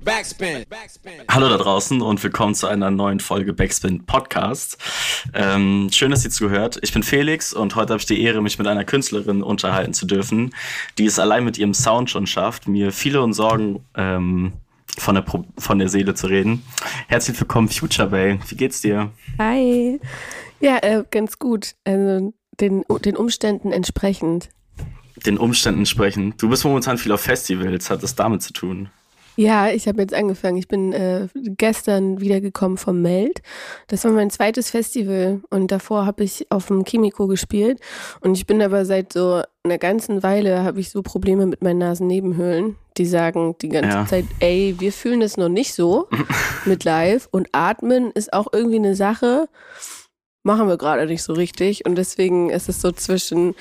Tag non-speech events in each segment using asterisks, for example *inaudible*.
Backspin. Hallo da draußen und willkommen zu einer neuen Folge Backspin Podcast. Ähm, schön, dass ihr zugehört. Ich bin Felix und heute habe ich die Ehre, mich mit einer Künstlerin unterhalten zu dürfen, die es allein mit ihrem Sound schon schafft, mir viele und Sorgen ähm, von, der von der Seele zu reden. Herzlich willkommen, Future Bay. Wie geht's dir? Hi. Ja, äh, ganz gut. Also den, den Umständen entsprechend. Den Umständen entsprechend. Du bist momentan viel auf Festivals. Hat das damit zu tun? Ja, ich habe jetzt angefangen. Ich bin äh, gestern wiedergekommen vom Meld. Das war mein zweites Festival und davor habe ich auf dem Kimiko gespielt und ich bin aber seit so einer ganzen Weile habe ich so Probleme mit meinen Nasennebenhöhlen. Die sagen die ganze ja. Zeit, ey, wir fühlen das noch nicht so *laughs* mit Live und Atmen ist auch irgendwie eine Sache. Machen wir gerade nicht so richtig und deswegen ist es so zwischen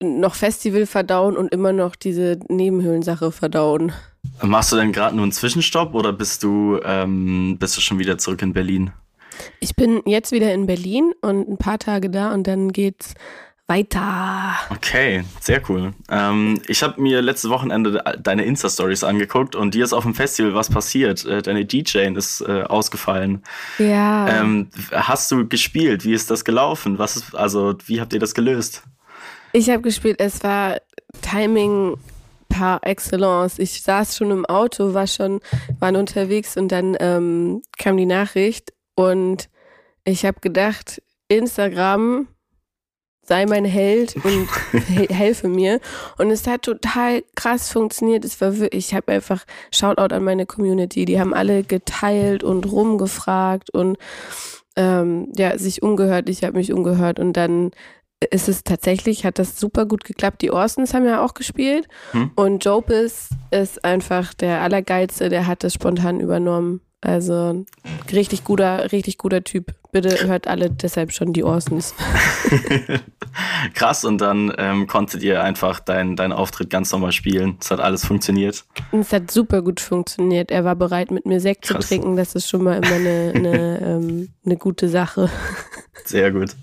noch Festival verdauen und immer noch diese Nebenhöhlensache verdauen. Machst du denn gerade nur einen Zwischenstopp oder bist du, ähm, bist du schon wieder zurück in Berlin? Ich bin jetzt wieder in Berlin und ein paar Tage da und dann geht's weiter. Okay, sehr cool. Ähm, ich habe mir letztes Wochenende deine Insta-Stories angeguckt und dir ist auf dem Festival was passiert. Äh, deine DJ ist äh, ausgefallen. Ja. Ähm, hast du gespielt? Wie ist das gelaufen? Was ist, also, wie habt ihr das gelöst? Ich habe gespielt, es war Timing par excellence. Ich saß schon im Auto, war schon, waren unterwegs und dann ähm, kam die Nachricht und ich habe gedacht, Instagram sei mein Held und *laughs* helfe mir. Und es hat total krass funktioniert. Es war wirklich, ich habe einfach Shoutout an meine Community. Die haben alle geteilt und rumgefragt und ähm, ja, sich umgehört. Ich habe mich umgehört und dann ist es tatsächlich, hat das super gut geklappt. Die Orsons haben ja auch gespielt hm. und Jopis ist einfach der Allergeilste, der hat das spontan übernommen. Also richtig guter, richtig guter Typ. Bitte hört alle deshalb schon die Orsons. *laughs* Krass, und dann ähm, konntet ihr einfach deinen dein Auftritt ganz normal spielen. Es hat alles funktioniert. Es hat super gut funktioniert. Er war bereit, mit mir Sekt Krass. zu trinken. Das ist schon mal immer eine, eine, *laughs* ähm, eine gute Sache. Sehr gut.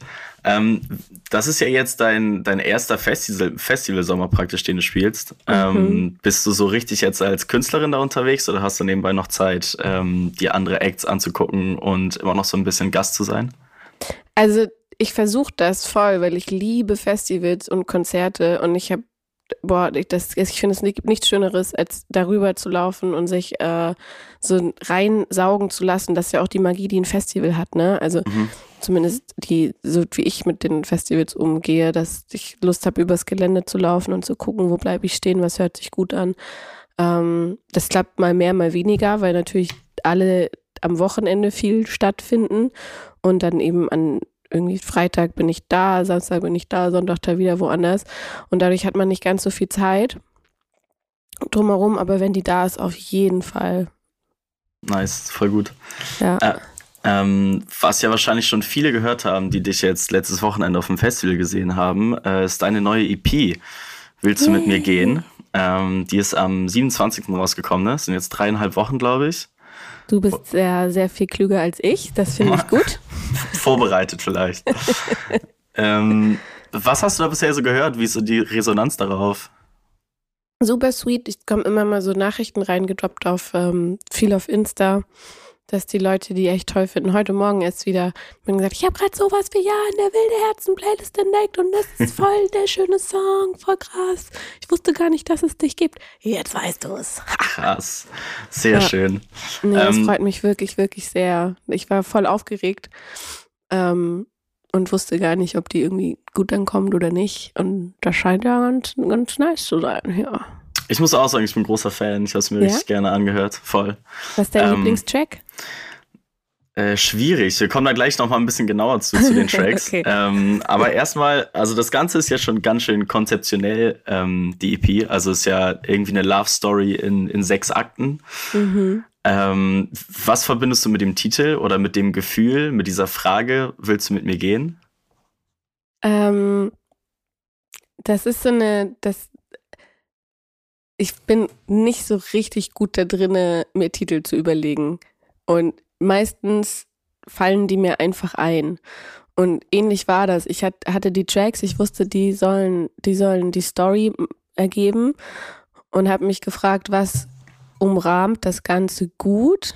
Ähm, das ist ja jetzt dein, dein erster Festival, Festivalsommer praktisch, den du spielst. Mhm. Ähm, bist du so richtig jetzt als Künstlerin da unterwegs oder hast du nebenbei noch Zeit, ähm, die andere Acts anzugucken und immer noch so ein bisschen Gast zu sein? Also ich versuche das voll, weil ich liebe Festivals und Konzerte und ich habe boah, das, ich finde es gibt nichts Schöneres, als darüber zu laufen und sich äh, so reinsaugen zu lassen. Das ist ja auch die Magie, die ein Festival hat, ne? Also mhm. Zumindest die, so wie ich mit den Festivals umgehe, dass ich Lust habe, übers Gelände zu laufen und zu gucken, wo bleibe ich stehen, was hört sich gut an. Ähm, das klappt mal mehr, mal weniger, weil natürlich alle am Wochenende viel stattfinden und dann eben an irgendwie Freitag bin ich da, Samstag bin ich da, Sonntag da wieder woanders. Und dadurch hat man nicht ganz so viel Zeit drumherum, aber wenn die da ist, auf jeden Fall. Nice, voll gut. Ja. Äh, ähm, was ja wahrscheinlich schon viele gehört haben, die dich jetzt letztes Wochenende auf dem Festival gesehen haben, äh, ist deine neue EP. Willst du mit mir gehen? Ähm, die ist am 27. rausgekommen, ne? Das sind jetzt dreieinhalb Wochen, glaube ich. Du bist sehr, sehr viel klüger als ich. Das finde ich gut. *laughs* Vorbereitet vielleicht. *laughs* ähm, was hast du da bisher so gehört? Wie ist so die Resonanz darauf? Super sweet. Ich komme immer mal so Nachrichten reingedroppt auf ähm, viel auf Insta dass die Leute die echt toll finden. Heute Morgen erst wieder bin gesagt, ich habe gerade sowas wie ja in der wilde Herzen Playlist entdeckt und das ist voll der schöne Song, voll krass. Ich wusste gar nicht, dass es dich gibt. Jetzt weißt du es. *laughs* krass, sehr ja. schön. Nee, das ähm, freut mich wirklich, wirklich sehr. Ich war voll aufgeregt ähm, und wusste gar nicht, ob die irgendwie gut ankommt oder nicht. Und das scheint ja ganz, ganz nice zu sein, ja. Ich muss auch sagen, ich bin großer Fan. Ich habe es mir ja? richtig gerne angehört. Voll. Was ist dein ähm, Lieblingstrack? Äh, schwierig. Wir kommen da gleich noch mal ein bisschen genauer zu, zu den *laughs* Tracks. okay. ähm, aber erstmal, also das Ganze ist ja schon ganz schön konzeptionell, ähm, die EP. Also ist ja irgendwie eine Love Story in, in sechs Akten. Mhm. Ähm, was verbindest du mit dem Titel oder mit dem Gefühl, mit dieser Frage, willst du mit mir gehen? Ähm, das ist so eine, das, ich bin nicht so richtig gut da drin, mir Titel zu überlegen. Und meistens fallen die mir einfach ein. Und ähnlich war das. Ich hatte die Tracks, ich wusste, die sollen, die sollen die Story ergeben und habe mich gefragt, was umrahmt das Ganze gut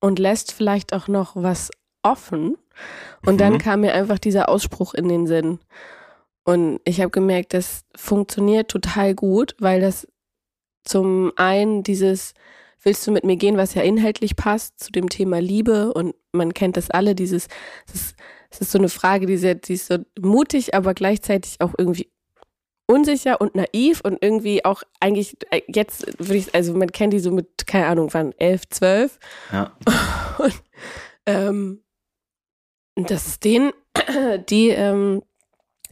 und lässt vielleicht auch noch was offen. Und mhm. dann kam mir einfach dieser Ausspruch in den Sinn. Und ich habe gemerkt, das funktioniert total gut, weil das zum einen dieses Willst du mit mir gehen, was ja inhaltlich passt zu dem Thema Liebe und man kennt das alle, dieses, das ist, ist so eine Frage, die, sehr, die ist so mutig, aber gleichzeitig auch irgendwie unsicher und naiv und irgendwie auch eigentlich äh, jetzt würde ich, also man kennt die so mit, keine Ahnung, wann, elf, zwölf. Ja. *laughs* Und ähm, dass es den, die ähm,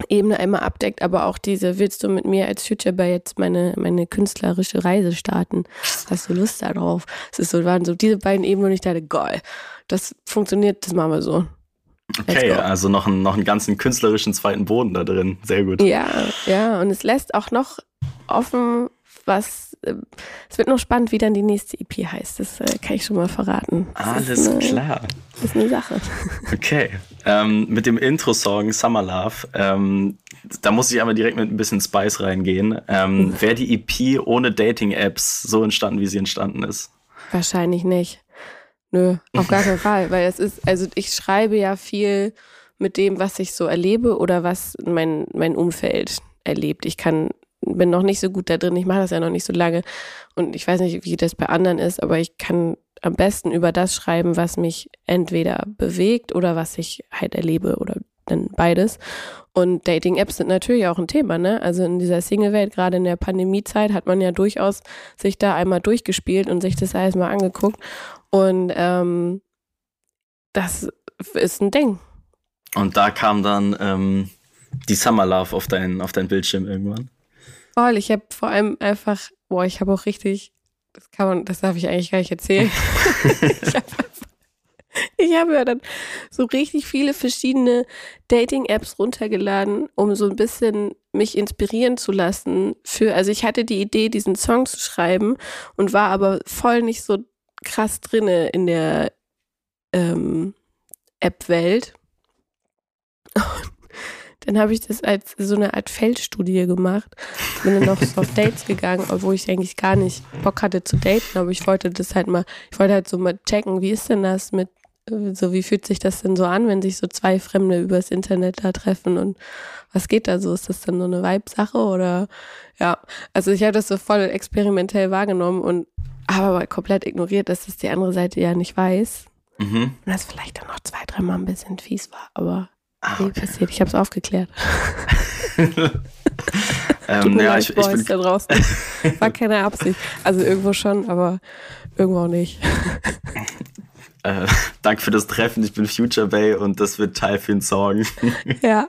Ebene einmal abdeckt, aber auch diese, willst du mit mir als bei jetzt meine, meine künstlerische Reise starten? Hast du Lust darauf? Es ist so, waren so diese beiden Ebenen und ich dachte, geil, das funktioniert, das machen wir so. Okay, also noch, einen, noch einen ganzen künstlerischen zweiten Boden da drin. Sehr gut. Ja, ja, und es lässt auch noch offen, was. Äh, es wird noch spannend, wie dann die nächste EP heißt. Das äh, kann ich schon mal verraten. Das Alles eine, klar. Das ist eine Sache. *laughs* Okay. Ähm, mit dem Intro-Song Summer Love, ähm, da muss ich einmal direkt mit ein bisschen Spice reingehen. Ähm. *laughs* Wäre die EP ohne Dating-Apps so entstanden, wie sie entstanden ist? Wahrscheinlich nicht. Nö, auf gar keinen *laughs* Fall, weil es ist, also ich schreibe ja viel mit dem, was ich so erlebe oder was mein, mein Umfeld erlebt. Ich kann, bin noch nicht so gut da drin, ich mache das ja noch nicht so lange und ich weiß nicht, wie das bei anderen ist, aber ich kann am besten über das schreiben, was mich entweder bewegt oder was ich halt erlebe oder dann beides. Und Dating-Apps sind natürlich auch ein Thema, ne? Also in dieser Single-Welt, gerade in der Pandemiezeit, hat man ja durchaus sich da einmal durchgespielt und sich das alles mal angeguckt. Und ähm, das ist ein Ding. Und da kam dann ähm, die Summer Love auf dein, auf dein Bildschirm irgendwann. Voll, ich habe vor allem einfach, boah, ich habe auch richtig, das kann man, das darf ich eigentlich gar nicht erzählen. *laughs* ich habe ich habe ja dann so richtig viele verschiedene Dating-Apps runtergeladen, um so ein bisschen mich inspirieren zu lassen für, also ich hatte die Idee, diesen Song zu schreiben und war aber voll nicht so krass drinne in der ähm, App-Welt. Dann habe ich das als so eine Art Feldstudie gemacht. Bin dann noch so auf Dates gegangen, obwohl ich eigentlich gar nicht Bock hatte zu daten, aber ich wollte das halt mal, ich wollte halt so mal checken, wie ist denn das mit, so wie fühlt sich das denn so an, wenn sich so zwei Fremde übers Internet da treffen und was geht da so? Ist das dann so eine Vibe-Sache oder ja, also ich habe das so voll experimentell wahrgenommen und habe aber komplett ignoriert, dass das die andere Seite ja nicht weiß. Mhm. Und das vielleicht dann noch zwei, dreimal ein bisschen fies war, aber ah, okay. passiert. Ich habe es aufgeklärt. *laughs* ähm, ja, ich, ich bin da draußen. *laughs* War keine Absicht. Also irgendwo schon, aber irgendwo auch nicht. *laughs* Äh, danke für das Treffen. Ich bin Future Bay und das wird Teil für den Song. Ja.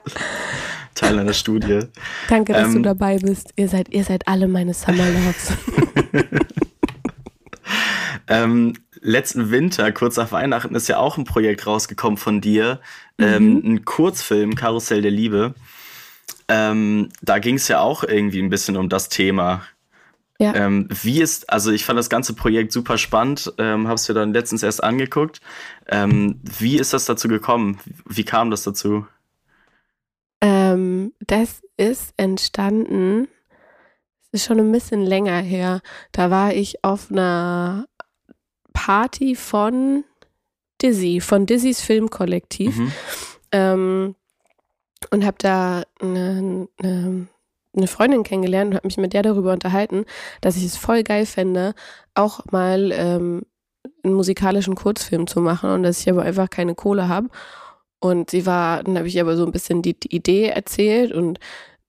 Teil einer Studie. Danke, dass ähm, du dabei bist. Ihr seid, ihr seid alle meine Summer Loves. Ähm, letzten Winter, kurz nach Weihnachten, ist ja auch ein Projekt rausgekommen von dir. Mhm. Ähm, ein Kurzfilm, Karussell der Liebe. Ähm, da ging es ja auch irgendwie ein bisschen um das Thema. Ja. Ähm, wie ist, also ich fand das ganze Projekt super spannend, ähm, habe es mir dann letztens erst angeguckt. Ähm, wie ist das dazu gekommen? Wie kam das dazu? Ähm, das ist entstanden, es ist schon ein bisschen länger her. Da war ich auf einer Party von Dizzy, von Dizzy's Filmkollektiv. Mhm. Ähm, und habe da eine, eine, eine, Freundin kennengelernt und habe mich mit der darüber unterhalten, dass ich es voll geil fände, auch mal ähm, einen musikalischen Kurzfilm zu machen und dass ich aber einfach keine Kohle habe. Und sie war, dann habe ich aber so ein bisschen die, die Idee erzählt und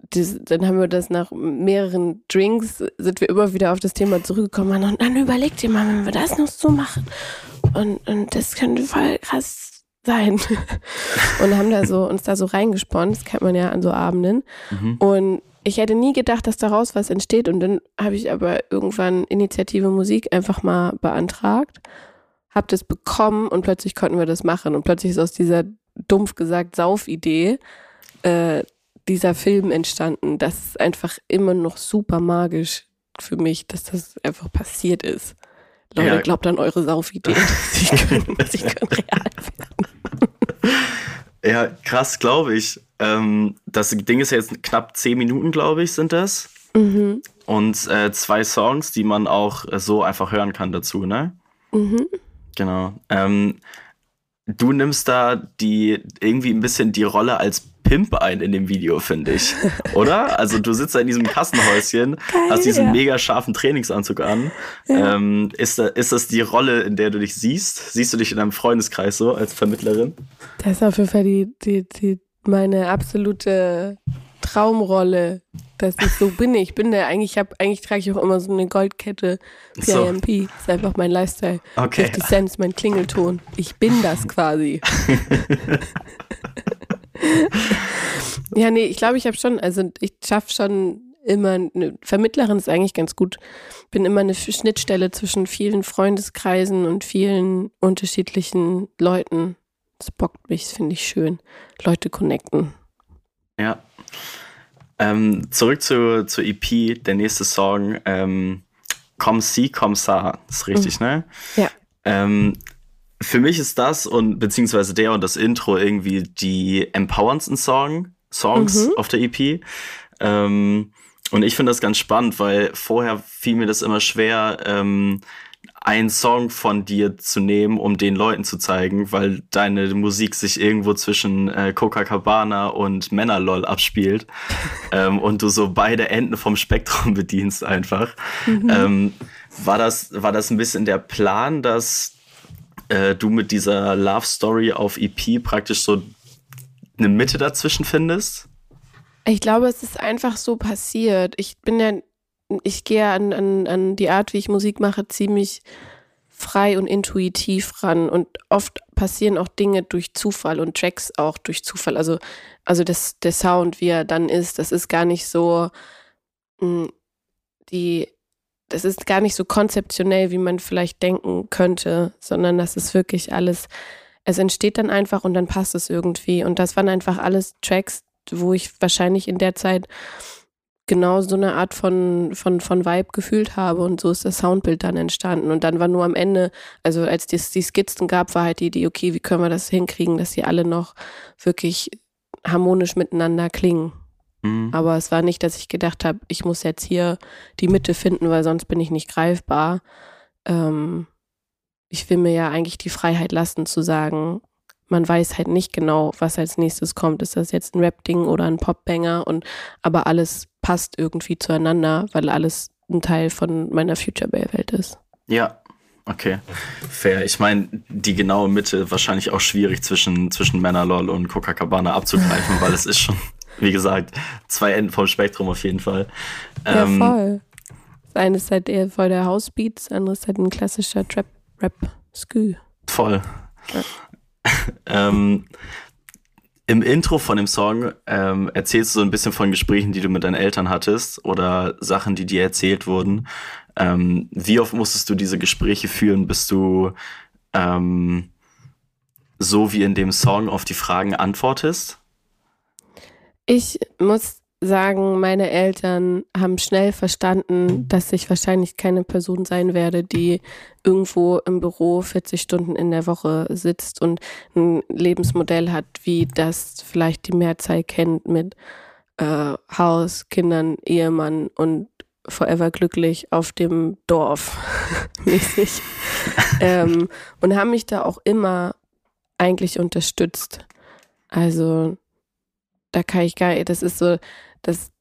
das, dann haben wir das nach mehreren Drinks, sind wir immer wieder auf das Thema zurückgekommen und dann überlegt ihr mal, wenn wir das noch so machen. Und, und das könnte voll krass sein. *laughs* und haben da so, uns da so reingesponnen, das kennt man ja an so Abenden. Mhm. Und ich hätte nie gedacht, dass daraus was entsteht. Und dann habe ich aber irgendwann Initiative Musik einfach mal beantragt, habe das bekommen und plötzlich konnten wir das machen. Und plötzlich ist aus dieser dumpf gesagt Saufidee äh, dieser Film entstanden. Das ist einfach immer noch super magisch für mich, dass das einfach passiert ist. Leute, ja. glaubt an eure Saufideen. *laughs* Sie können, sie können real werden. Ja, krass, glaube ich. Ähm, das Ding ist ja jetzt knapp zehn Minuten, glaube ich, sind das. Mhm. Und äh, zwei Songs, die man auch so einfach hören kann dazu, ne? Mhm. Genau. Ähm, du nimmst da die irgendwie ein bisschen die Rolle als Pimp ein in dem Video, finde ich. Oder? Also du sitzt da in diesem Kassenhäuschen, Geil, hast diesen ja. mega scharfen Trainingsanzug an. Ja. Ähm, ist, da, ist das die Rolle, in der du dich siehst? Siehst du dich in einem Freundeskreis so als Vermittlerin? Das ist auf jeden Fall die, die, die, meine absolute Traumrolle. Das ist so bin ich. Bin der eigentlich, hab, eigentlich trage ich auch immer so eine Goldkette. PIMP. So. Ist einfach mein Lifestyle. Okay. 50 Cent ist mein Klingelton. Ich bin das quasi. *laughs* *laughs* ja, nee, ich glaube, ich habe schon, also ich schaffe schon immer, eine Vermittlerin ist eigentlich ganz gut. Bin immer eine Schnittstelle zwischen vielen Freundeskreisen und vielen unterschiedlichen Leuten. Das bockt mich, finde ich schön. Leute connecten. Ja. Ähm, zurück zu, zur EP, der nächste Song, ähm, Comme si, comme ça, ist richtig, mhm. ne? Ja. Ähm, für mich ist das und beziehungsweise der und das Intro irgendwie die empowerndsten Song, Songs mhm. auf der EP. Ähm, und ich finde das ganz spannend, weil vorher fiel mir das immer schwer, ähm, einen Song von dir zu nehmen, um den Leuten zu zeigen, weil deine Musik sich irgendwo zwischen äh, Coca-Cabana und Männerlol abspielt *laughs* ähm, und du so beide Enden vom Spektrum *laughs* bedienst einfach. Mhm. Ähm, war das war das ein bisschen der Plan, dass äh, du mit dieser Love Story auf EP praktisch so eine Mitte dazwischen findest? Ich glaube, es ist einfach so passiert. Ich bin ja, ich gehe an, an, an die Art, wie ich Musik mache, ziemlich frei und intuitiv ran. Und oft passieren auch Dinge durch Zufall und Tracks auch durch Zufall. Also, also das, der Sound, wie er dann ist, das ist gar nicht so mh, hm, die das ist gar nicht so konzeptionell, wie man vielleicht denken könnte, sondern das ist wirklich alles, es entsteht dann einfach und dann passt es irgendwie. Und das waren einfach alles Tracks, wo ich wahrscheinlich in der Zeit genau so eine Art von, von, von Vibe gefühlt habe und so ist das Soundbild dann entstanden. Und dann war nur am Ende, also als es die Skizzen gab, war halt die Idee, okay, wie können wir das hinkriegen, dass sie alle noch wirklich harmonisch miteinander klingen. Mhm. Aber es war nicht, dass ich gedacht habe, ich muss jetzt hier die Mitte finden, weil sonst bin ich nicht greifbar. Ähm, ich will mir ja eigentlich die Freiheit lassen zu sagen, man weiß halt nicht genau, was als nächstes kommt. Ist das jetzt ein Rap-Ding oder ein Pop-Banger? Und aber alles passt irgendwie zueinander, weil alles ein Teil von meiner Future Bay-Welt ist. Ja, okay. Fair. Ich meine, die genaue Mitte wahrscheinlich auch schwierig zwischen, zwischen Männerlol und Coca-Cabana abzugreifen, *laughs* weil es ist schon wie gesagt, zwei Enden vom Spektrum auf jeden Fall. Ja, ähm, voll. Das eine ist halt eher voll der Housebeat, das andere ist halt ein klassischer Trap-Rap-Skü. Voll. Ja. *laughs* ähm, Im Intro von dem Song ähm, erzählst du so ein bisschen von Gesprächen, die du mit deinen Eltern hattest oder Sachen, die dir erzählt wurden. Ähm, wie oft musstest du diese Gespräche führen, bis du ähm, so wie in dem Song auf die Fragen antwortest? Ich muss sagen, meine Eltern haben schnell verstanden, dass ich wahrscheinlich keine Person sein werde, die irgendwo im Büro 40 Stunden in der Woche sitzt und ein Lebensmodell hat, wie das vielleicht die Mehrzahl kennt mit äh, Haus, Kindern, Ehemann und forever glücklich auf dem Dorf *laughs* mäßig. *laughs* ähm, und haben mich da auch immer eigentlich unterstützt. Also da kann ich gar das ist so, das,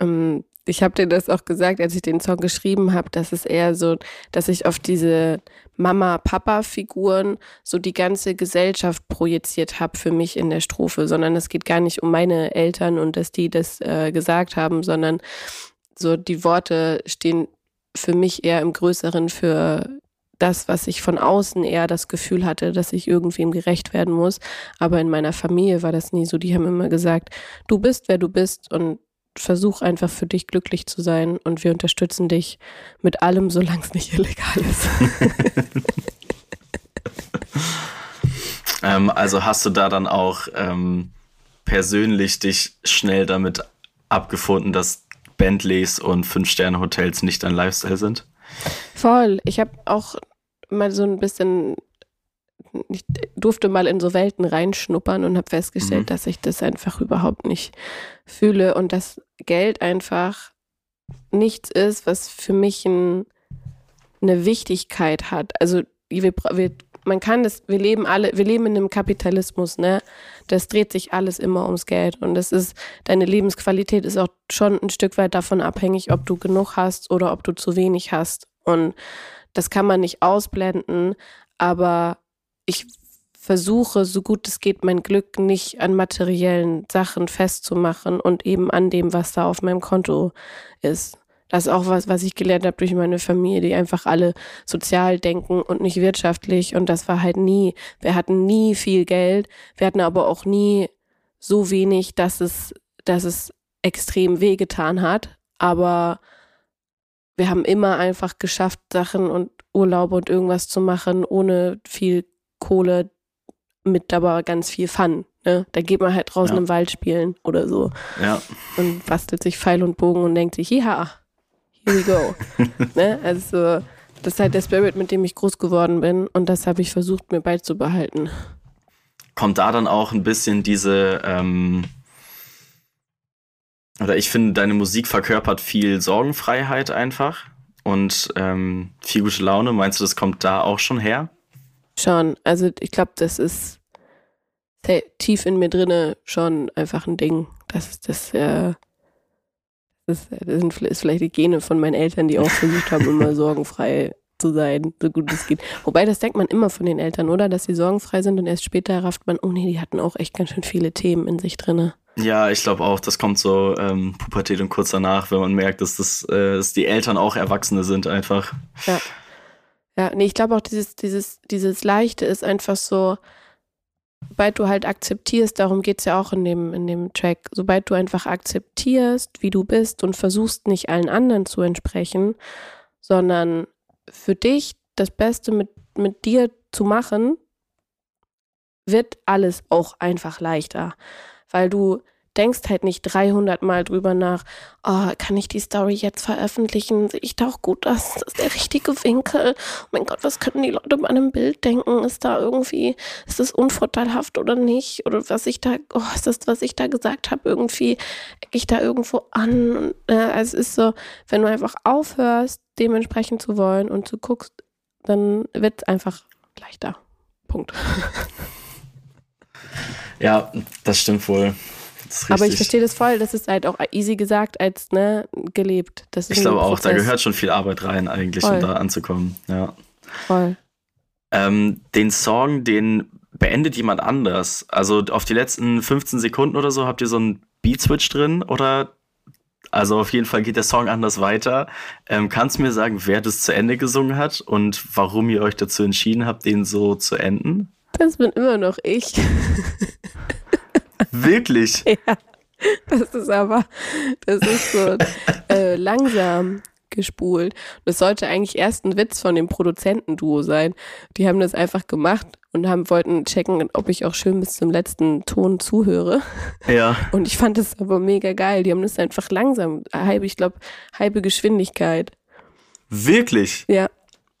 ähm, ich habe dir das auch gesagt, als ich den Song geschrieben habe, dass es eher so, dass ich auf diese Mama-Papa-Figuren so die ganze Gesellschaft projiziert habe für mich in der Strophe, sondern es geht gar nicht um meine Eltern und dass die das äh, gesagt haben, sondern so die Worte stehen für mich eher im Größeren für das, was ich von außen eher das Gefühl hatte, dass ich irgendwem gerecht werden muss. Aber in meiner Familie war das nie so. Die haben immer gesagt, du bist, wer du bist und versuch einfach für dich glücklich zu sein und wir unterstützen dich mit allem, solange es nicht illegal ist. *laughs* ähm, also hast du da dann auch ähm, persönlich dich schnell damit abgefunden, dass Bentleys und Fünf-Sterne-Hotels nicht dein Lifestyle sind? Voll. Ich habe auch mal so ein bisschen, ich durfte mal in so Welten reinschnuppern und habe festgestellt, mhm. dass ich das einfach überhaupt nicht fühle und dass Geld einfach nichts ist, was für mich ein, eine Wichtigkeit hat. Also wir, wir, man kann das, wir leben alle, wir leben in einem Kapitalismus, ne? Das dreht sich alles immer ums Geld. Und das ist, deine Lebensqualität ist auch schon ein Stück weit davon abhängig, ob du genug hast oder ob du zu wenig hast. Und das kann man nicht ausblenden, aber ich versuche, so gut es geht, mein Glück nicht an materiellen Sachen festzumachen und eben an dem, was da auf meinem Konto ist. Das ist auch was, was ich gelernt habe durch meine Familie, die einfach alle sozial denken und nicht wirtschaftlich. Und das war halt nie. Wir hatten nie viel Geld. Wir hatten aber auch nie so wenig, dass es, dass es extrem wehgetan hat. Aber wir haben immer einfach geschafft, Sachen und Urlaube und irgendwas zu machen, ohne viel Kohle, mit aber ganz viel Fun. Ne? Da geht man halt draußen ja. im Wald spielen oder so. Ja. Und bastelt sich Pfeil und Bogen und denkt sich, ja, here we go. *laughs* ne? Also, das ist halt der Spirit, mit dem ich groß geworden bin und das habe ich versucht, mir beizubehalten. Kommt da dann auch ein bisschen diese, ähm, oder ich finde, deine Musik verkörpert viel Sorgenfreiheit einfach und ähm, viel gute Laune. Meinst du, das kommt da auch schon her? Schon. Also ich glaube, das ist tief in mir drinne schon einfach ein Ding. Das ist das, äh, das, das sind, ist vielleicht die Gene von meinen Eltern, die auch versucht haben, immer *laughs* sorgenfrei zu sein, so gut es geht. Wobei, das denkt man immer von den Eltern, oder? Dass sie sorgenfrei sind und erst später rafft man, oh nee, die hatten auch echt ganz schön viele Themen in sich drinne. Ja, ich glaube auch, das kommt so ähm, Pubertät und kurz danach, wenn man merkt, dass, das, äh, dass die Eltern auch Erwachsene sind einfach. Ja. Ja, nee, ich glaube auch, dieses, dieses, dieses Leichte ist einfach so, sobald du halt akzeptierst, darum geht es ja auch in dem, in dem Track, sobald du einfach akzeptierst, wie du bist und versuchst nicht allen anderen zu entsprechen, sondern für dich das Beste mit, mit dir zu machen, wird alles auch einfach leichter, weil du denkst halt nicht 300 Mal drüber nach, oh, kann ich die Story jetzt veröffentlichen? Sehe ich da auch gut aus? Das ist der richtige Winkel. Oh mein Gott, was könnten die Leute bei einem Bild denken? Ist da irgendwie, ist das unvorteilhaft oder nicht? Oder was ich da, oh, ist das, was ich da gesagt habe, irgendwie, ecke ich da irgendwo an? Und, äh, es ist so, wenn du einfach aufhörst, dementsprechend zu wollen und du guckst, dann wird es einfach leichter. Punkt. *laughs* Ja, das stimmt wohl. Aber ich verstehe das voll. Das ist halt auch easy gesagt als ne, gelebt. Das ich glaube auch, da gehört schon viel Arbeit rein, eigentlich, voll. um da anzukommen. Ja. Voll. Ähm, den Song, den beendet jemand anders. Also auf die letzten 15 Sekunden oder so habt ihr so einen Beat-Switch drin oder also auf jeden Fall geht der Song anders weiter. Ähm, kannst du mir sagen, wer das zu Ende gesungen hat und warum ihr euch dazu entschieden habt, den so zu enden? Das bin immer noch ich. *laughs* Wirklich? *laughs* Ja. Das ist aber, das ist so äh, langsam gespult. Das sollte eigentlich erst ein Witz von dem Produzentenduo sein. Die haben das einfach gemacht und haben wollten checken, ob ich auch schön bis zum letzten Ton zuhöre. Ja. Und ich fand das aber mega geil. Die haben das einfach langsam, halbe, ich glaube, halbe Geschwindigkeit. Wirklich? Ja.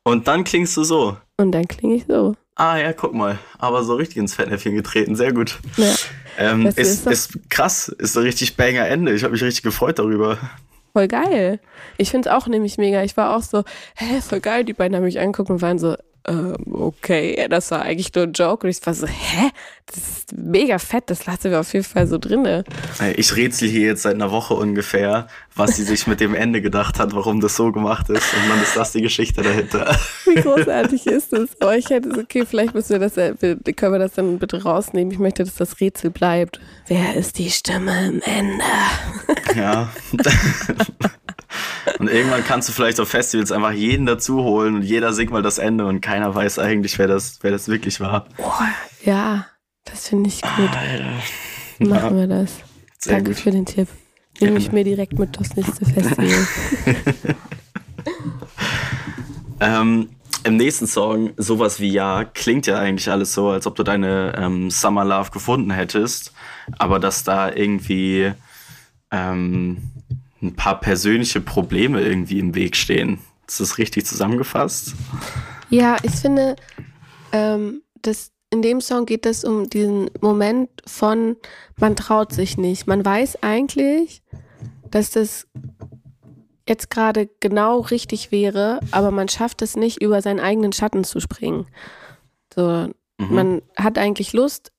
Und dann klingst du so. Und dann klinge ich so. Ah ja, guck mal. Aber so richtig ins Fettnäpfchen getreten. Sehr gut. Ja. Ähm, ist, ist, ist, krass. Ist so richtig banger Ende. Ich habe mich richtig gefreut darüber. Voll geil. Ich finde es auch nämlich mega. Ich war auch so, hä, voll geil. Die beiden haben mich angeguckt und waren so, okay, das war eigentlich nur ein Joke. Und ich war so, hä? Das ist mega fett, das lassen wir auf jeden Fall so drinne. Ich rätsel hier jetzt seit einer Woche ungefähr, was sie sich mit dem Ende gedacht hat, warum das so gemacht ist. Und dann ist das die Geschichte dahinter. *laughs* Wie großartig ist das? Aber oh, ich hätte es, okay, vielleicht müssen wir das, äh, können wir das dann bitte rausnehmen. Ich möchte, dass das Rätsel bleibt. Wer ist die Stimme am Ende? Ja. *laughs* *laughs* Und irgendwann kannst du vielleicht auf Festivals einfach jeden dazu holen und jeder singt mal das Ende und keiner weiß eigentlich, wer das, wer das wirklich war. Boah, ja, das finde ich gut. Alter. Machen wir das. Sehr Danke gut. für den Tipp. Nehme ich mir direkt mit das nächste Festival. *laughs* ähm, Im nächsten Song, sowas wie Ja, klingt ja eigentlich alles so, als ob du deine ähm, Summer Love gefunden hättest, aber dass da irgendwie ähm, ein paar persönliche Probleme irgendwie im Weg stehen. Ist das richtig zusammengefasst? Ja, ich finde, ähm, das, in dem Song geht es um diesen Moment von, man traut sich nicht. Man weiß eigentlich, dass das jetzt gerade genau richtig wäre, aber man schafft es nicht, über seinen eigenen Schatten zu springen. So, mhm. man hat eigentlich Lust,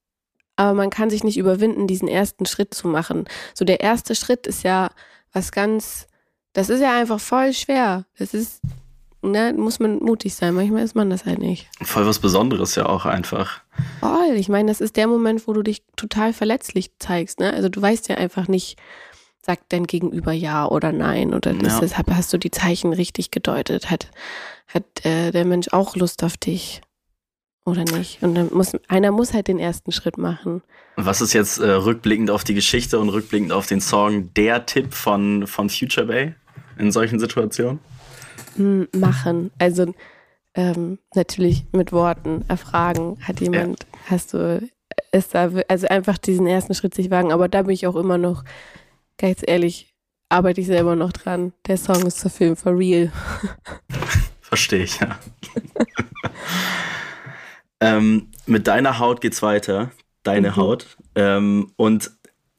aber man kann sich nicht überwinden, diesen ersten Schritt zu machen. So, der erste Schritt ist ja was ganz, das ist ja einfach voll schwer. Das ist, ne, muss man mutig sein. Manchmal ist man das halt nicht. Voll was Besonderes ja auch einfach. Voll. Ich meine, das ist der Moment, wo du dich total verletzlich zeigst, ne? Also du weißt ja einfach nicht, sagt dein Gegenüber ja oder nein oder ja. deshalb hast du die Zeichen richtig gedeutet. Hat, hat äh, der Mensch auch Lust auf dich oder nicht? Und dann muss einer muss halt den ersten Schritt machen. Was ist jetzt äh, rückblickend auf die Geschichte und rückblickend auf den Song der Tipp von, von Future Bay in solchen Situationen? Machen. Also ähm, natürlich mit Worten erfragen. Hat jemand, ja. hast du, ist da, also einfach diesen ersten Schritt sich wagen, aber da bin ich auch immer noch ganz ehrlich, arbeite ich selber noch dran. Der Song ist der Film for real. Verstehe ich, ja. *laughs* ähm, mit deiner Haut geht's weiter. Deine mhm. Haut. Ähm, und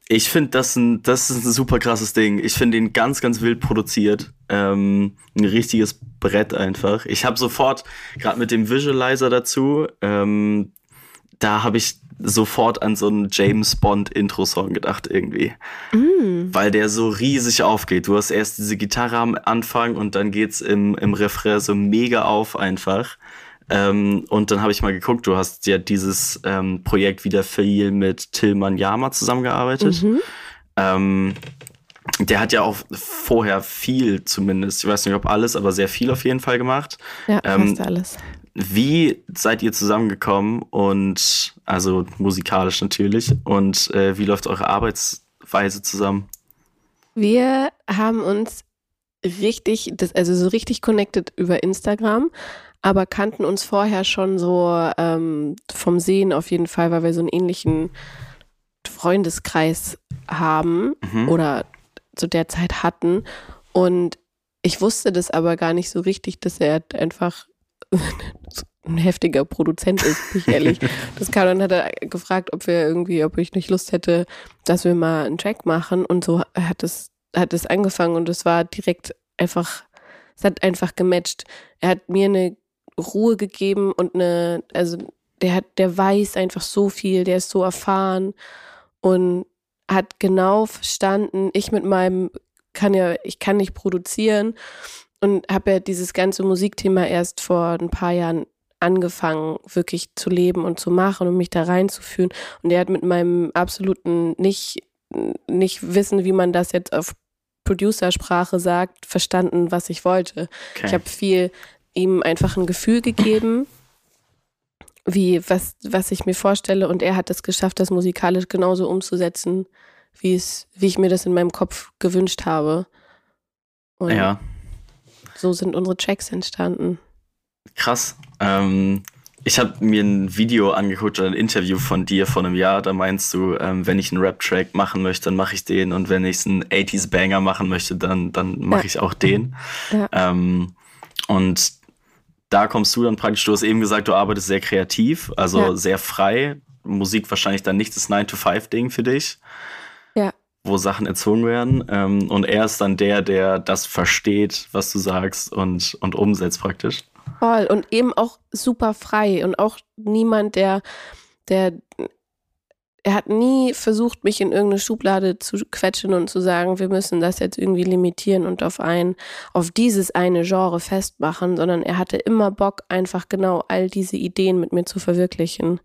ich finde, das, ein, das ist ein super krasses Ding. Ich finde ihn ganz, ganz wild produziert. Ähm, ein richtiges Brett einfach. Ich habe sofort, gerade mit dem Visualizer dazu, ähm, da habe ich sofort an so einen James Bond Intro-Song gedacht irgendwie. Mm. Weil der so riesig aufgeht. Du hast erst diese Gitarre am Anfang und dann geht's im, im Refrain so mega auf einfach. Ähm, und dann habe ich mal geguckt, du hast ja dieses ähm, Projekt wieder viel mit Tillmann Yama zusammengearbeitet. Mhm. Ähm, der hat ja auch vorher viel zumindest, ich weiß nicht ob alles, aber sehr viel auf jeden Fall gemacht. Ja, ähm, fast alles. Wie seid ihr zusammengekommen und also musikalisch natürlich und äh, wie läuft eure Arbeitsweise zusammen? Wir haben uns richtig, das, also so richtig connected über Instagram, aber kannten uns vorher schon so ähm, vom Sehen auf jeden Fall, weil wir so einen ähnlichen Freundeskreis haben mhm. oder zu der Zeit hatten. Und ich wusste das aber gar nicht so richtig, dass er einfach *laughs* ein heftiger Produzent ist, bin ich ehrlich. *laughs* Das kam dann hat er gefragt, ob wir irgendwie, ob ich nicht Lust hätte, dass wir mal einen Track machen und so hat es hat es angefangen und es war direkt einfach es hat einfach gematcht. Er hat mir eine Ruhe gegeben und eine also der hat der weiß einfach so viel, der ist so erfahren und hat genau verstanden, ich mit meinem kann ja ich kann nicht produzieren und habe ja dieses ganze Musikthema erst vor ein paar Jahren angefangen, wirklich zu leben und zu machen und mich da reinzuführen. Und er hat mit meinem absoluten nicht, nicht wissen, wie man das jetzt auf Producersprache sagt, verstanden, was ich wollte. Okay. Ich habe viel ihm einfach ein Gefühl gegeben, wie was, was ich mir vorstelle, und er hat es geschafft, das musikalisch genauso umzusetzen, wie es, wie ich mir das in meinem Kopf gewünscht habe. Und ja so sind unsere Tracks entstanden. Krass. Ähm, ich habe mir ein Video angeguckt oder ein Interview von dir vor einem Jahr. Da meinst du, ähm, wenn ich einen Rap-Track machen möchte, dann mache ich den. Und wenn ich einen 80s-Banger machen möchte, dann, dann mache ja. ich auch den. Ja. Ähm, und da kommst du dann praktisch, du hast eben gesagt, du arbeitest sehr kreativ, also ja. sehr frei. Musik wahrscheinlich dann nicht das 9-to-5-Ding für dich wo Sachen erzwungen werden. Ähm, und er ist dann der, der das versteht, was du sagst und, und umsetzt praktisch. Voll. Und eben auch super frei und auch niemand, der, der, er hat nie versucht, mich in irgendeine Schublade zu quetschen und zu sagen, wir müssen das jetzt irgendwie limitieren und auf ein, auf dieses eine Genre festmachen, sondern er hatte immer Bock, einfach genau all diese Ideen mit mir zu verwirklichen.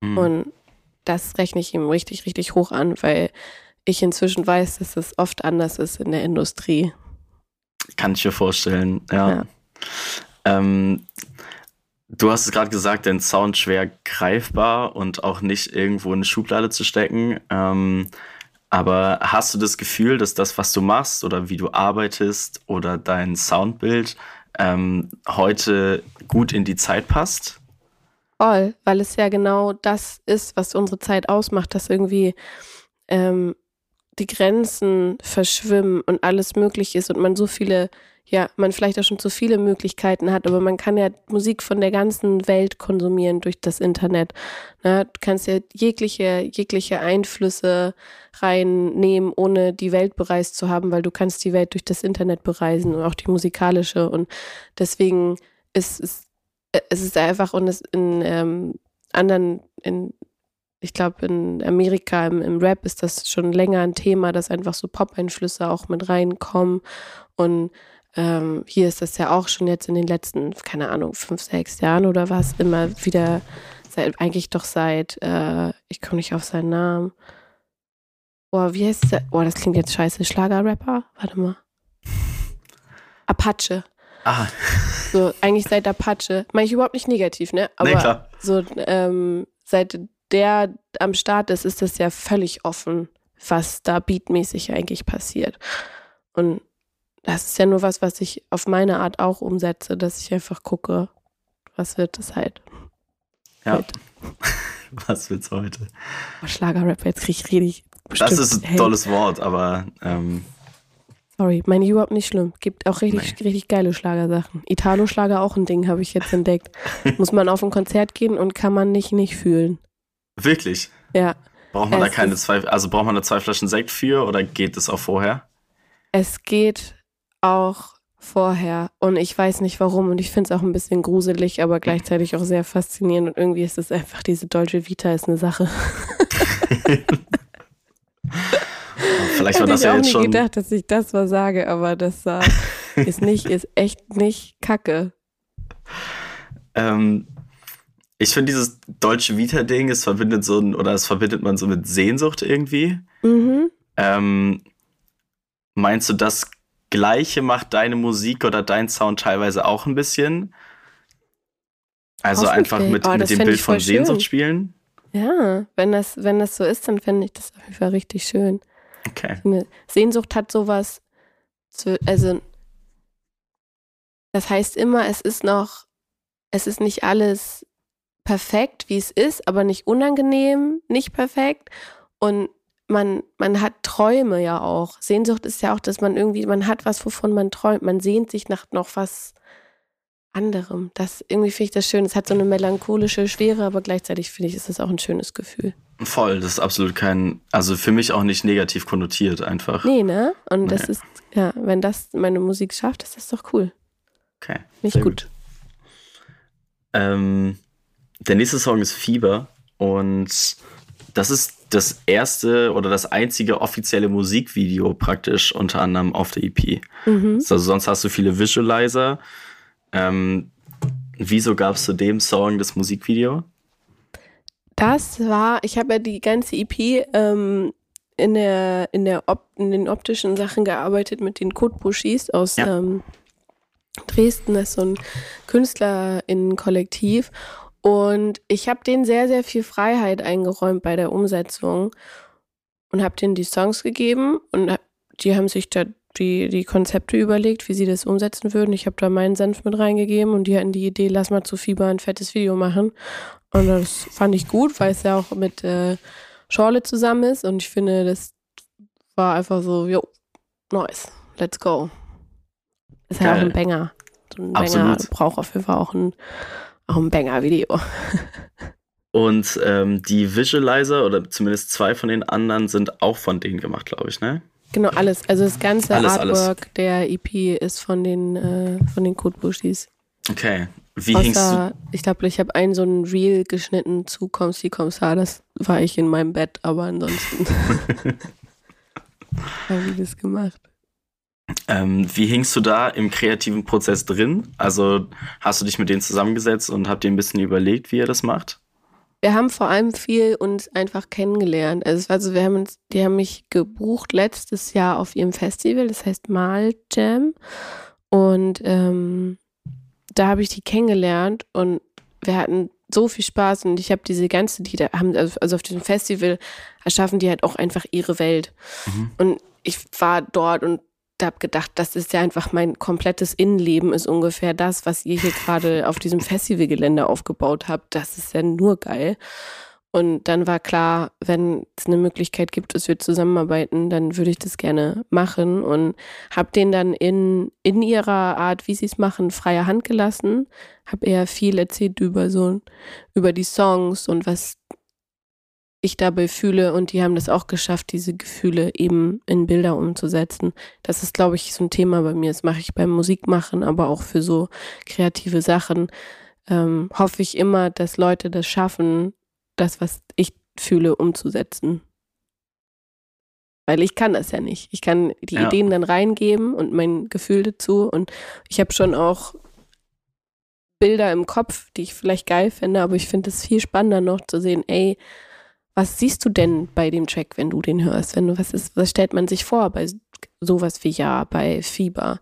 Mhm. Und das rechne ich ihm richtig, richtig hoch an, weil ich inzwischen weiß, dass es oft anders ist in der Industrie. Kann ich mir vorstellen, ja. ja. Ähm, du hast es gerade gesagt, dein Sound schwer greifbar und auch nicht irgendwo in eine Schublade zu stecken. Ähm, aber hast du das Gefühl, dass das, was du machst oder wie du arbeitest oder dein Soundbild ähm, heute gut in die Zeit passt? Voll, weil es ja genau das ist, was unsere Zeit ausmacht, dass irgendwie ähm, die Grenzen verschwimmen und alles möglich ist und man so viele ja, man vielleicht auch schon zu viele Möglichkeiten hat, aber man kann ja Musik von der ganzen Welt konsumieren durch das Internet. Ne? Du kannst ja jegliche, jegliche Einflüsse reinnehmen, ohne die Welt bereist zu haben, weil du kannst die Welt durch das Internet bereisen und auch die musikalische. Und deswegen ist es, es ist einfach und es in ähm, anderen, in ich glaube, in Amerika im, im, Rap ist das schon länger ein Thema, dass einfach so Pop-Einflüsse auch mit reinkommen. Und ähm, hier ist das ja auch schon jetzt in den letzten, keine Ahnung, fünf, sechs Jahren oder was, immer wieder, seit, eigentlich doch seit, äh, ich komme nicht auf seinen Namen. Boah, wie heißt der? Boah, das klingt jetzt scheiße. Schlagerrapper? Warte mal. Apache. Ah. So, eigentlich seit Apache. Meine ich überhaupt nicht negativ, ne? Aber nee, klar. so, ähm, seit der am Start ist, ist das ja völlig offen, was da beatmäßig eigentlich passiert. Und das ist ja nur was, was ich auf meine Art auch umsetze, dass ich einfach gucke, was wird es halt. Ja. Heute. *laughs* Was wird's heute? Oh, Schlagerrap, jetzt krieg ich richtig. Das ist ein hey. tolles Wort, aber. Ähm, Sorry, meine ich überhaupt nicht schlimm. Gibt auch richtig, nee. richtig geile Schlagersachen. Italo-Schlager auch ein Ding, habe ich jetzt entdeckt. *laughs* Muss man auf ein Konzert gehen und kann man nicht nicht fühlen. Wirklich? Ja. Braucht man es da keine zwei, also braucht man da zwei Flaschen Sekt für oder geht es auch vorher? Es geht auch vorher und ich weiß nicht warum und ich finde es auch ein bisschen gruselig, aber gleichzeitig auch sehr faszinierend und irgendwie ist es einfach, diese deutsche Vita ist eine Sache. *laughs* Vielleicht war das ja jetzt schon. Ich gedacht, dass ich das mal sage, aber das uh, *laughs* ist nicht, ist echt nicht kacke. Ähm, ich finde dieses deutsche Vita-Ding, es verbindet so ein, oder es verbindet man so mit Sehnsucht irgendwie. Mhm. Ähm, meinst du, das Gleiche macht deine Musik oder dein Sound teilweise auch ein bisschen? Also einfach mit, oh, mit dem Bild von Sehnsucht schön. spielen? Ja, wenn das, wenn das so ist, dann fände ich das auf jeden Fall richtig schön. Okay. Sehnsucht hat sowas, zu, also das heißt immer, es ist noch, es ist nicht alles perfekt, wie es ist, aber nicht unangenehm, nicht perfekt. Und man, man hat Träume ja auch. Sehnsucht ist ja auch, dass man irgendwie, man hat was, wovon man träumt. Man sehnt sich nach noch was anderem. Das irgendwie finde ich das schön. Es hat so eine melancholische Schwere, aber gleichzeitig finde ich, ist es auch ein schönes Gefühl. Voll, das ist absolut kein, also für mich auch nicht negativ konnotiert einfach. Nee, ne? Und nee. das ist, ja, wenn das meine Musik schafft, ist das doch cool. Okay. Nicht gut. gut. Ähm, der nächste Song ist Fieber und das ist das erste oder das einzige offizielle Musikvideo praktisch unter anderem auf der EP. Mhm. Also sonst hast du viele Visualizer. Ähm, wieso gab es zu dem Song das Musikvideo? Das war, ich habe ja die ganze EP ähm, in, der, in, der Op in den optischen Sachen gearbeitet mit den Kotbuschis aus ja. ähm, Dresden. Das ist so ein KünstlerInnen-Kollektiv. Und ich habe denen sehr, sehr viel Freiheit eingeräumt bei der Umsetzung und habe denen die Songs gegeben und die haben sich da die, die Konzepte überlegt, wie sie das umsetzen würden. Ich habe da meinen Senf mit reingegeben und die hatten die Idee, lass mal zu Fieber ein fettes Video machen. Und das fand ich gut, weil es ja auch mit äh, Schorle zusammen ist und ich finde, das war einfach so, jo, nice, let's go. Ist ja auch ein Banger. So ein Banger braucht auf jeden Fall auch ein auch ein Banger-Video. Und ähm, die Visualizer oder zumindest zwei von den anderen sind auch von denen gemacht, glaube ich, ne? Genau, alles. Also das ganze alles, Artwork alles. der EP ist von den, äh, von den Code Bushis. Okay. Wie Außer, hingst du? Ich glaube, ich habe einen so ein Reel geschnitten zu Comsi Comsa. Das war ich in meinem Bett, aber ansonsten *laughs* *laughs* habe ich das gemacht. Ähm, wie hingst du da im kreativen Prozess drin? Also hast du dich mit denen zusammengesetzt und habt ihr ein bisschen überlegt, wie ihr das macht? Wir haben vor allem viel uns einfach kennengelernt. Also, also wir haben uns, die haben mich gebucht letztes Jahr auf ihrem Festival, das heißt Mal Jam. Und ähm, da habe ich die kennengelernt und wir hatten so viel Spaß und ich habe diese ganze, die da haben, also, also auf diesem Festival erschaffen die halt auch einfach ihre Welt. Mhm. Und ich war dort und habe gedacht, das ist ja einfach mein komplettes Innenleben, ist ungefähr das, was ihr hier gerade auf diesem Festivalgelände aufgebaut habt. Das ist ja nur geil. Und dann war klar, wenn es eine Möglichkeit gibt, dass wir zusammenarbeiten, dann würde ich das gerne machen und habe den dann in, in ihrer Art, wie sie es machen, freie Hand gelassen. Habe eher viel erzählt über so, über die Songs und was ich dabei fühle und die haben das auch geschafft, diese Gefühle eben in Bilder umzusetzen. Das ist, glaube ich, so ein Thema bei mir. Das mache ich beim Musikmachen, aber auch für so kreative Sachen. Ähm, hoffe ich immer, dass Leute das schaffen, das, was ich fühle, umzusetzen. Weil ich kann das ja nicht. Ich kann die ja. Ideen dann reingeben und mein Gefühl dazu. Und ich habe schon auch Bilder im Kopf, die ich vielleicht geil finde, aber ich finde es viel spannender noch zu sehen, ey, was siehst du denn bei dem Track, wenn du den hörst? Wenn du, was ist, was stellt man sich vor bei sowas wie Ja, bei Fieber?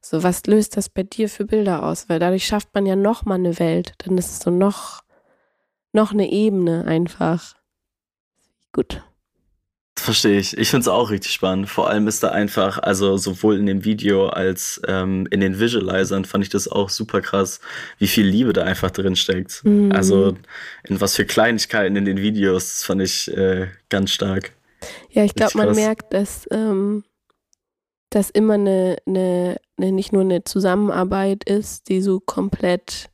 So, was löst das bei dir für Bilder aus? Weil dadurch schafft man ja noch mal eine Welt. Dann ist es so noch noch eine Ebene einfach. Gut. Verstehe ich. Ich finde es auch richtig spannend. Vor allem ist da einfach, also sowohl in dem Video als ähm, in den Visualizern fand ich das auch super krass, wie viel Liebe da einfach drin steckt. Mhm. Also in was für Kleinigkeiten in den Videos, das fand ich äh, ganz stark. Ja, ich glaube, man merkt, dass, ähm, dass immer eine, eine, eine, nicht nur eine Zusammenarbeit ist, die so komplett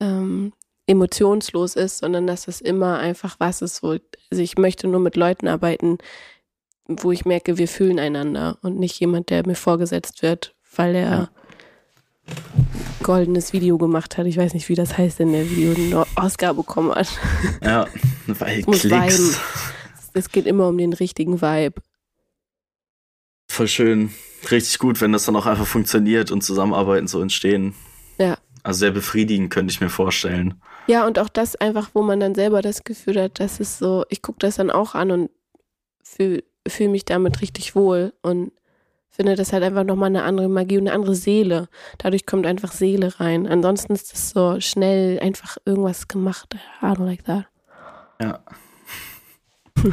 ähm, emotionslos ist, sondern dass es immer einfach was ist, wo also ich möchte nur mit Leuten arbeiten, wo ich merke, wir fühlen einander und nicht jemand, der mir vorgesetzt wird, weil er ja. goldenes Video gemacht hat. Ich weiß nicht, wie das heißt in der Video, eine Oscar bekommen hat. Ja, *laughs* weil Klicks. Es geht immer um den richtigen Vibe. Voll schön. Richtig gut, wenn das dann auch einfach funktioniert und Zusammenarbeiten so entstehen. Ja. Also sehr befriedigend, könnte ich mir vorstellen. Ja, und auch das einfach, wo man dann selber das Gefühl hat, das ist so, ich gucke das dann auch an und fühle fühl mich damit richtig wohl und finde, das hat einfach nochmal eine andere Magie und eine andere Seele. Dadurch kommt einfach Seele rein. Ansonsten ist das so schnell einfach irgendwas gemacht. I don't like that. Ja. *laughs*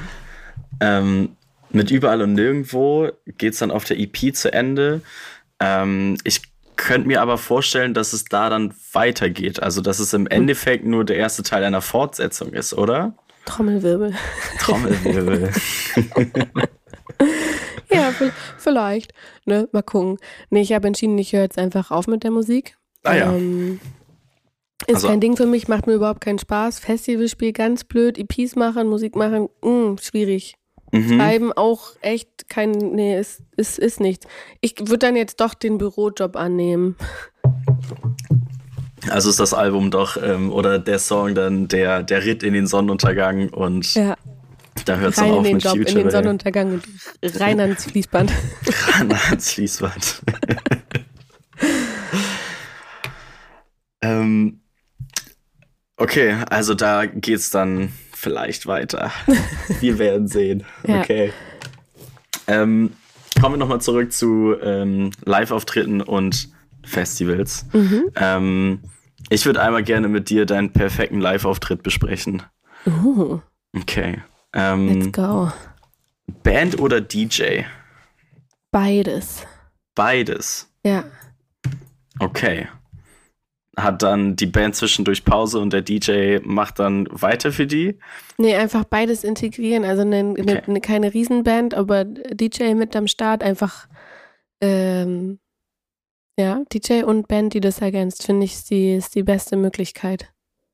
ähm, mit Überall und Nirgendwo geht es dann auf der EP zu Ende. Ähm, ich könnte mir aber vorstellen, dass es da dann weitergeht. Also, dass es im Endeffekt nur der erste Teil einer Fortsetzung ist, oder? Trommelwirbel. Trommelwirbel. *laughs* *laughs* ja, vielleicht. Ne? Mal gucken. Nee, ich habe entschieden, ich höre jetzt einfach auf mit der Musik. Ah ja. Ähm, ist also, kein Ding für mich, macht mir überhaupt keinen Spaß. Festivalspiel ganz blöd, EPs machen, Musik machen, mh, mm, schwierig. Mhm. Schreiben auch echt kein, nee, ist, ist, ist nichts. Ich würde dann jetzt doch den Bürojob annehmen. Also ist das Album doch, ähm, oder der Song dann der, der Ritt in den Sonnenuntergang und ja. da hört es auf in den mit Job, Future. In den Sonnenuntergang und rein ans Fließband. rein ans Fließband. *laughs* ähm, okay, also da geht's dann vielleicht weiter. Wir werden sehen. *laughs* Ja. Okay. Ähm, kommen wir nochmal zurück zu ähm, Live-Auftritten und Festivals. Mhm. Ähm, ich würde einmal gerne mit dir deinen perfekten Live-Auftritt besprechen. Uh. Okay. Ähm, Let's go. Band oder DJ? Beides. Beides. Ja. Okay hat dann die Band zwischendurch Pause und der DJ macht dann weiter für die? Nee, einfach beides integrieren. Also eine, okay. eine, keine Riesenband, aber DJ mit am Start, einfach ähm, ja, DJ und Band, die das ergänzt, finde ich, ist die, ist die beste Möglichkeit.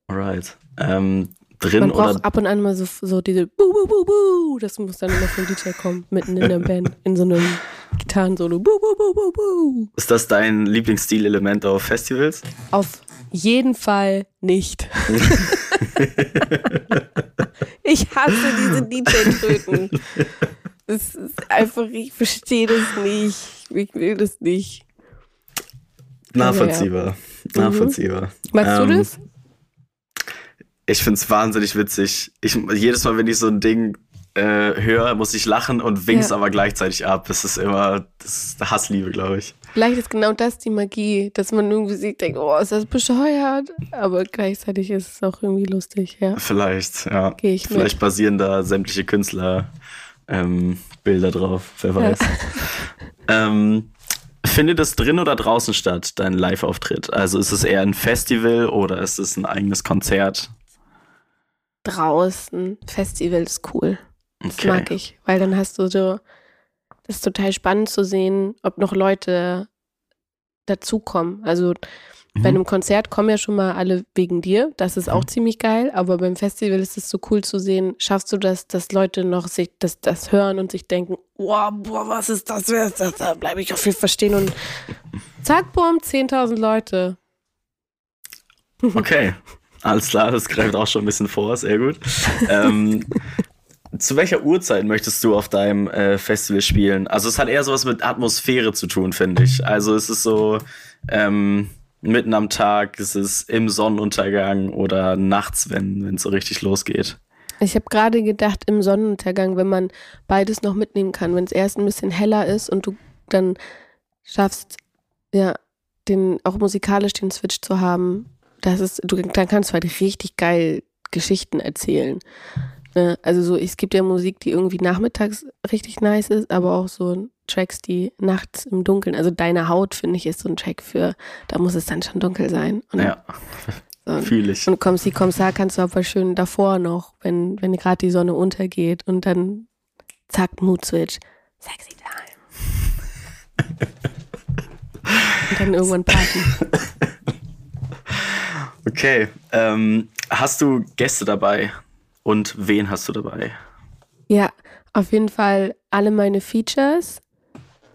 Alright. Ähm, drin Man braucht oder ab und an mal so, so diese Buh, Buh, Buh, Buh. Das muss dann immer vom DJ kommen, mitten in der Band, in so einem Gitarrensolo. Buh, Buh, Buh, Buh, Buh. Ist das dein Lieblingsstil-Element auf Festivals? Auf jeden Fall nicht. *laughs* ich hasse diese DJ-Tröten. Es ist einfach, ich verstehe das nicht. Ich will das nicht. Nachvollziehbar. Ja. Nachvollziehbar. Mhm. Magst ähm, du das? Ich finde es wahnsinnig witzig. Ich, jedes Mal, wenn ich so ein Ding äh, höre, muss ich lachen und wink's ja. aber gleichzeitig ab. Das ist immer das ist Hassliebe, glaube ich. Vielleicht ist genau das die Magie, dass man irgendwie sieht, denkt, oh, ist das bescheuert? Aber gleichzeitig ist es auch irgendwie lustig, ja. Vielleicht, ja. Geh ich Vielleicht mit. basieren da sämtliche Künstler ähm, Bilder drauf, wer weiß. Ja. *laughs* ähm, Findet das drin oder draußen statt, dein Live-Auftritt? Also ist es eher ein Festival oder ist es ein eigenes Konzert? Draußen. Festival ist cool. Das okay. mag ich, weil dann hast du so, das ist total spannend zu sehen, ob noch Leute dazukommen. Also mhm. bei einem Konzert kommen ja schon mal alle wegen dir. Das ist auch mhm. ziemlich geil. Aber beim Festival ist es so cool zu sehen, schaffst du das, dass Leute noch sich das, das hören und sich denken, wow, boah, was ist das? Wer ist das? Da bleibe ich auch viel verstehen. Und zack, boom, 10.000 Leute. Okay. *laughs* Alles klar, das greift auch schon ein bisschen vor, sehr gut. ähm, zu welcher Uhrzeit möchtest du auf deinem äh, Festival spielen? Also es hat eher sowas mit Atmosphäre zu tun, finde ich. Also es ist so ähm, mitten am Tag, es ist im Sonnenuntergang oder nachts, wenn es so richtig losgeht. Ich habe gerade gedacht, im Sonnenuntergang, wenn man beides noch mitnehmen kann, wenn es erst ein bisschen heller ist und du dann schaffst, ja, den auch musikalisch den Switch zu haben, das ist, du dann kannst du halt richtig geil Geschichten erzählen. Ne? Also so, es gibt ja Musik, die irgendwie nachmittags richtig nice ist, aber auch so Tracks, die nachts im Dunkeln, also deine Haut, finde ich, ist so ein Track für, da muss es dann schon dunkel sein. Und ja. So. Fühle ich. Und kommst die Kommissar kannst du aber schön davor noch, wenn, wenn gerade die Sonne untergeht und dann zack, Mood Switch. Sexy Time. *laughs* und dann irgendwann Party. *laughs* Okay. Ähm, hast du Gäste dabei? Und wen hast du dabei? Ja, auf jeden Fall alle meine Features.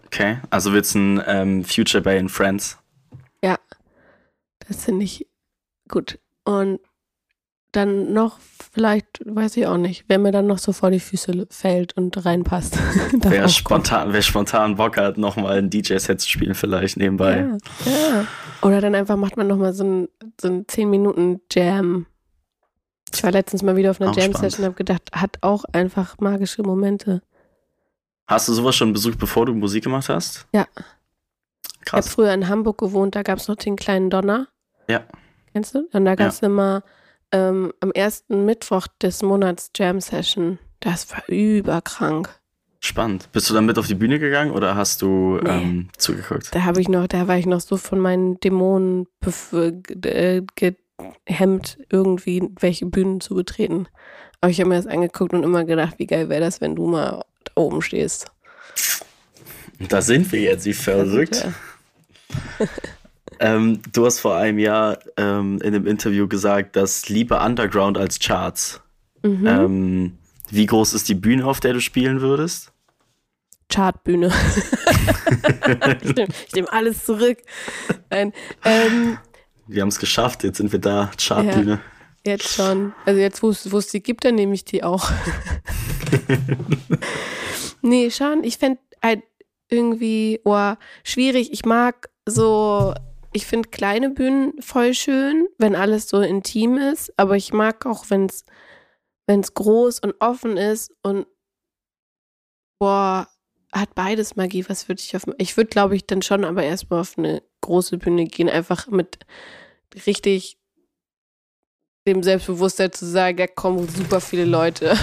Okay, also wird es ein ähm, Future Bay in Friends? Ja, das finde ich gut. Und dann noch, vielleicht, weiß ich auch nicht, wer mir dann noch so vor die Füße fällt und reinpasst. *laughs* wer, spontan, wer spontan Bock hat, nochmal ein DJ-Set zu spielen, vielleicht nebenbei. Ja, ja. Oder dann einfach macht man nochmal so ein, so ein 10-Minuten-Jam ich war letztens mal wieder auf einer Jam-Session und habe gedacht, hat auch einfach magische Momente. Hast du sowas schon besucht, bevor du Musik gemacht hast? Ja. Krass. Ich habe früher in Hamburg gewohnt, da gab es noch den kleinen Donner. Ja. Kennst du? Und da gab es ja. immer ähm, am ersten Mittwoch des Monats Jam-Session. Das war überkrank. Spannend. Bist du dann mit auf die Bühne gegangen oder hast du nee. ähm, zugeguckt? Da habe ich noch, da war ich noch so von meinen Dämonen äh, hemmt, irgendwie welche Bühnen zu betreten. Aber ich habe mir das angeguckt und immer gedacht, wie geil wäre das, wenn du mal da oben stehst. Da sind wir jetzt, wie verrückt. *laughs* ähm, du hast vor einem Jahr ähm, in einem Interview gesagt, dass lieber Underground als Charts. Mhm. Ähm, wie groß ist die Bühne, auf der du spielen würdest? Chartbühne. *laughs* ich nehme nehm alles zurück. Nein, ähm, wir haben es geschafft, jetzt sind wir da, Chartbühne. Ja, jetzt schon. Also jetzt, wo es die gibt, dann nehme ich die auch. *laughs* nee, schon. Ich fände halt irgendwie oh, schwierig. Ich mag so, ich finde kleine Bühnen voll schön, wenn alles so intim ist, aber ich mag auch, wenn es wenn es groß und offen ist und boah, hat beides Magie. Was würde ich auf. Ich würde, glaube ich, dann schon aber erstmal auf eine große Bühne gehen, einfach mit richtig dem Selbstbewusstsein zu sagen, da kommen super viele Leute.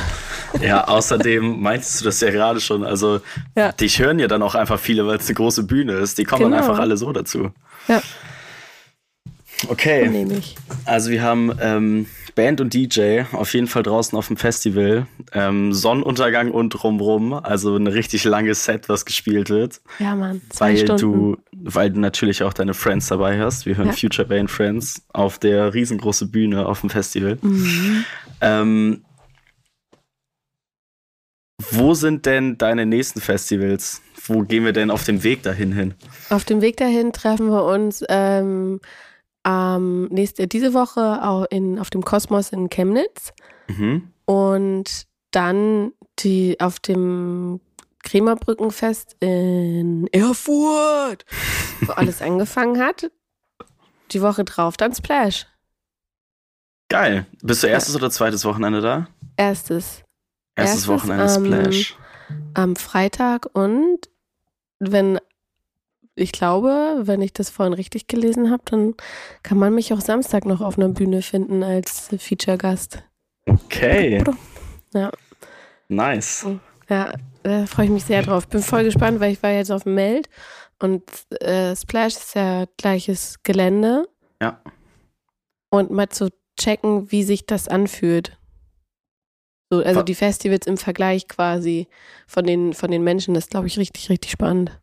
Ja, außerdem meintest du das ja gerade schon. Also, ja. dich hören ja dann auch einfach viele, weil es eine große Bühne ist. Die kommen genau. dann einfach alle so dazu. Ja. Okay. Also, wir haben ähm, Band und DJ auf jeden Fall draußen auf dem Festival. Ähm, Sonnenuntergang und drumrum, also ein richtig langes Set, was gespielt wird. Ja, Mann. Zwei weil Stunden. du, weil du natürlich auch deine Friends dabei hast. Wir hören ja. Future Band Friends auf der riesengroßen Bühne auf dem Festival. Mhm. Ähm, wo sind denn deine nächsten Festivals? Wo gehen wir denn auf dem Weg dahin hin? Auf dem Weg dahin treffen wir uns ähm, ähm, nächste, diese Woche auch in, auf dem Kosmos in Chemnitz. Mhm. Und dann die auf dem Krämerbrückenfest in Erfurt, wo *laughs* alles angefangen hat. Die Woche drauf dann Splash. Geil. Bist du erstes ja. oder zweites Wochenende da? Erstes. Erstes, erstes Wochenende Splash. Am Freitag und wenn ich glaube, wenn ich das vorhin richtig gelesen habe, dann kann man mich auch Samstag noch auf einer Bühne finden als Feature-Gast. Okay. Ja. Nice. Ja, da freue ich mich sehr drauf. Bin voll gespannt, weil ich war jetzt auf dem Meld und äh, Splash ist ja gleiches Gelände. Ja. Und mal zu checken, wie sich das anfühlt. So, also die Festivals im Vergleich quasi von den, von den Menschen, das glaube ich richtig, richtig spannend.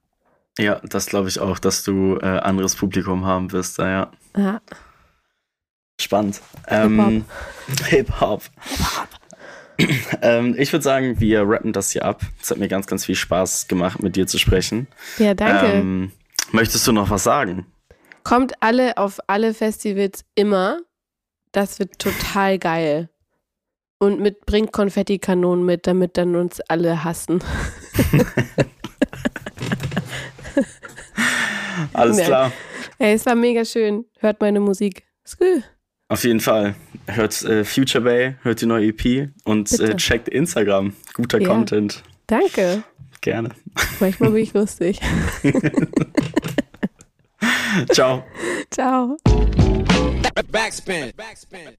Ja, das glaube ich auch, dass du äh, anderes Publikum haben wirst, ja. Ja. Spannend. Ähm, *laughs* Hip-Hop. Hip *clears throat* ähm, ich würde sagen, wir rappen das hier ab. Es hat mir ganz, ganz viel Spaß gemacht, mit dir zu sprechen. Ja, danke. Ähm, möchtest du noch was sagen? Kommt alle auf alle Festivals immer. Das wird total geil. Und mit bringt Konfettikanonen mit, damit dann uns alle hassen. *laughs* Alles klar. Ey, es war mega schön. Hört meine Musik. Skü. Auf jeden Fall. Hört äh, Future Bay, hört die neue EP und äh, checkt Instagram. Guter ja. Content. Danke. Gerne. Manchmal bin ich lustig. *laughs* Ciao. Ciao. Backspin. Backspin.